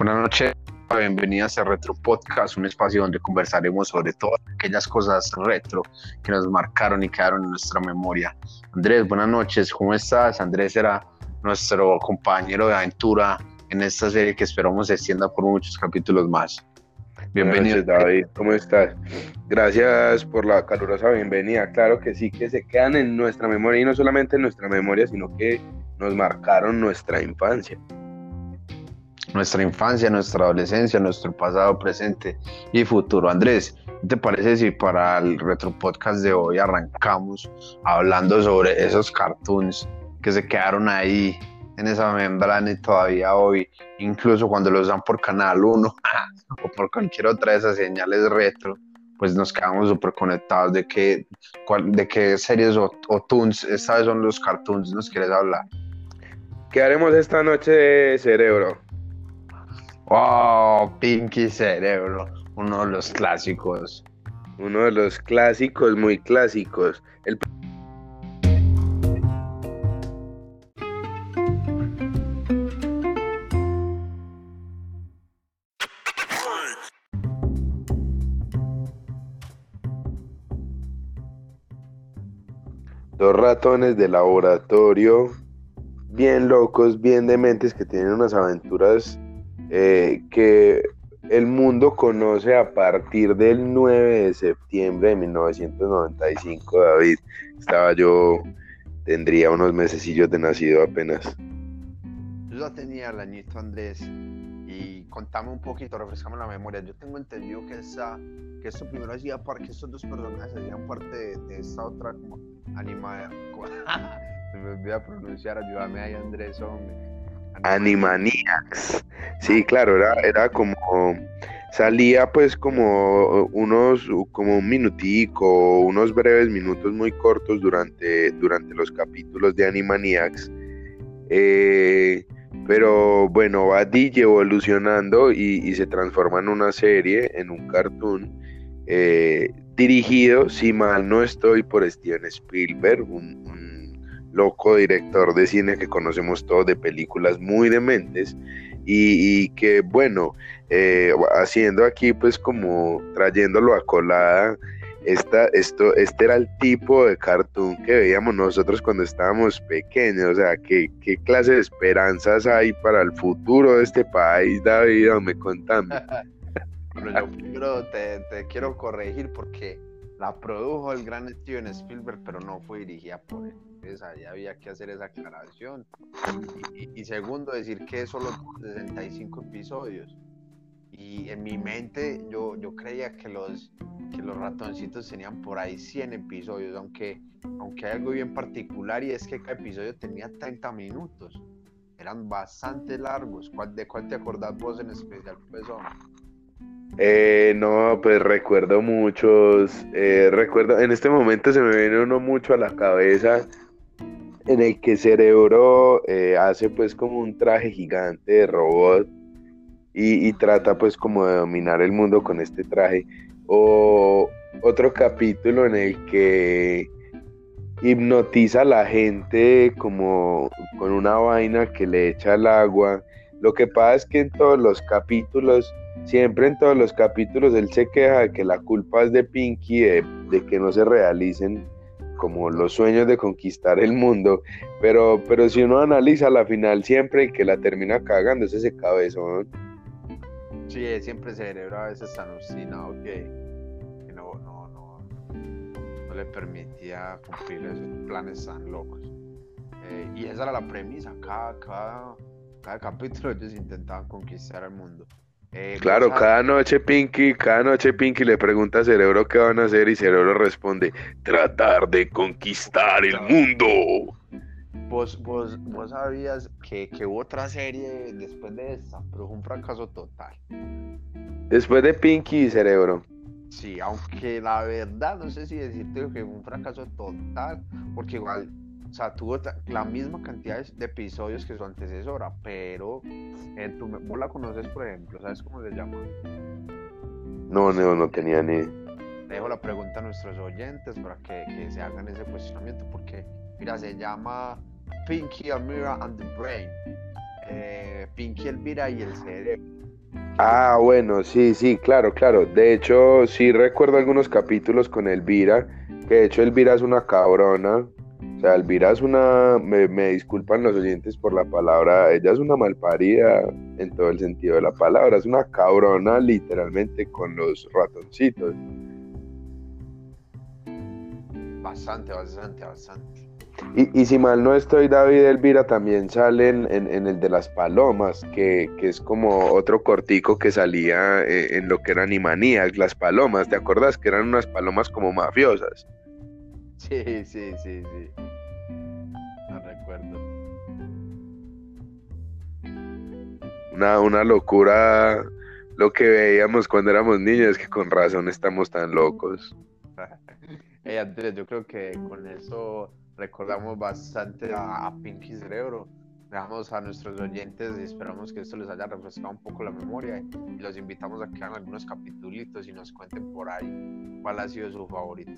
Buenas noches, bienvenidas a Retro Podcast, un espacio donde conversaremos sobre todas aquellas cosas retro que nos marcaron y quedaron en nuestra memoria. Andrés, buenas noches, ¿cómo estás? Andrés era nuestro compañero de aventura en esta serie que esperamos se extienda por muchos capítulos más. Bienvenido. David, ¿cómo estás? Gracias por la calurosa bienvenida. Claro que sí, que se quedan en nuestra memoria y no solamente en nuestra memoria, sino que nos marcaron nuestra infancia nuestra infancia, nuestra adolescencia, nuestro pasado, presente y futuro. Andrés, ¿qué te parece si para el retro podcast de hoy arrancamos hablando sobre esos cartoons que se quedaron ahí en esa membrana y todavía hoy, incluso cuando los dan por Canal 1 o por cualquier otra de esas señales retro, pues nos quedamos súper conectados de qué, de qué series o, o tunes, esta vez son los cartoons, nos quieres hablar. ¿Qué haremos esta noche, cerebro? Oh, Pinky Cerebro, uno de los clásicos. Uno de los clásicos, muy clásicos. Dos ratones de laboratorio, bien locos, bien dementes, que tienen unas aventuras eh, que el mundo conoce a partir del 9 de septiembre de 1995, David. Estaba yo, tendría unos mesecillos de nacido apenas. Yo ya tenía el añito, Andrés, y contame un poquito, refrescame la memoria. Yo tengo entendido que, esa, que esto primero hacía parte, que dos personajes hacían parte de, esta otra como animada. Se me olvida pronunciar, ayúdame ahí, Andrés, hombre Animaniacs. Sí, claro, era, era como salía pues como unos como un minutico unos breves minutos muy cortos durante durante los capítulos de Animaniacs eh, pero bueno va DJ evolucionando y, se transforma en una serie en un cartoon eh, dirigido si mal no estoy por Steven Spielberg un loco director de cine que conocemos todos de películas muy dementes y, y que bueno, eh, haciendo aquí pues como trayéndolo a colada, esta, esto, este era el tipo de cartoon que veíamos nosotros cuando estábamos pequeños, o sea, ¿qué, qué clase de esperanzas hay para el futuro de este país, David? Me te, te quiero corregir porque la produjo el gran Steven Spielberg, pero no fue dirigida por él. Entonces ahí había que hacer esa aclaración. Y, segundo, decir que solo 65 episodios. Y en mi mente yo, yo creía que los, que los ratoncitos tenían por ahí 100 episodios, aunque, aunque hay algo bien particular y es que cada episodio tenía 30 minutos. Eran bastante largos. ¿Cuál, ¿De cuál te acordás vos en especial, pues, eh, no, pues recuerdo muchos, eh, recuerdo, en este momento se me viene uno mucho a la cabeza en el que Cerebro eh, hace pues como un traje gigante de robot y, trata pues como de dominar el mundo con este traje. O otro capítulo en el que hipnotiza a la gente como con una vaina que le echa el agua. Lo que pasa es que en todos los capítulos Siempre en todos los capítulos él se queja de que la culpa es de Pinky, de, que no se realicen como los sueños de conquistar el mundo, pero, pero si uno analiza la final siempre el que la termina cagando es ese cabezón. Sí, siempre ese cerebro a veces tan obstinado que, no, no, no, no, le permitía cumplir esos planes tan locos. Eh, y esa era la premisa, cada, cada, cada capítulo ellos intentaban conquistar el mundo. Eh, claro, cada noche Pinky, cada noche Pinky le pregunta a Cerebro qué van a hacer y Cerebro responde, tratar de conquistar el mundo. Vos, vos, vos sabías que, que, hubo otra serie después de esta, pero fue un fracaso total. Después de Pinky y Cerebro. Sí, aunque la verdad no sé si decirte que fue un fracaso total, porque igual o sea, tuvo la misma cantidad de episodios que su antecesora, pero en tu, vos la conoces, por ejemplo, ¿sabes cómo se llama? No, no, no tenía ni. Dejo la pregunta a nuestros oyentes para que, que se hagan ese cuestionamiento, porque, mira, se llama Pinky, Elmira and the Brain. Eh, Pinky, Elvira y el cerebro. Ah, bueno, sí, sí, claro, claro. De hecho, sí recuerdo algunos capítulos con Elvira, que de hecho Elvira es una cabrona. O sea, Elvira es una, me, me disculpan los oyentes por la palabra, ella es una malparida en todo el sentido de la palabra, es una cabrona literalmente con los ratoncitos. Bastante, bastante, bastante. Y, y si mal no estoy, David Elvira también salen en, en el de las palomas, que, que, es como otro cortico que salía en, en lo que eran Animaniacs, las palomas, ¿te acuerdas? Que eran unas palomas como mafiosas. Sí, sí, sí, sí. No recuerdo. Una, una locura lo que veíamos cuando éramos niños, que con razón estamos tan locos. Hey, Andrés, yo creo que con eso recordamos bastante a, a Pinky Cerebro. Dejamos a nuestros oyentes y esperamos que esto les haya refrescado un poco la memoria y los invitamos a que hagan algunos capítulos y nos cuenten por ahí cuál ha sido su favorito.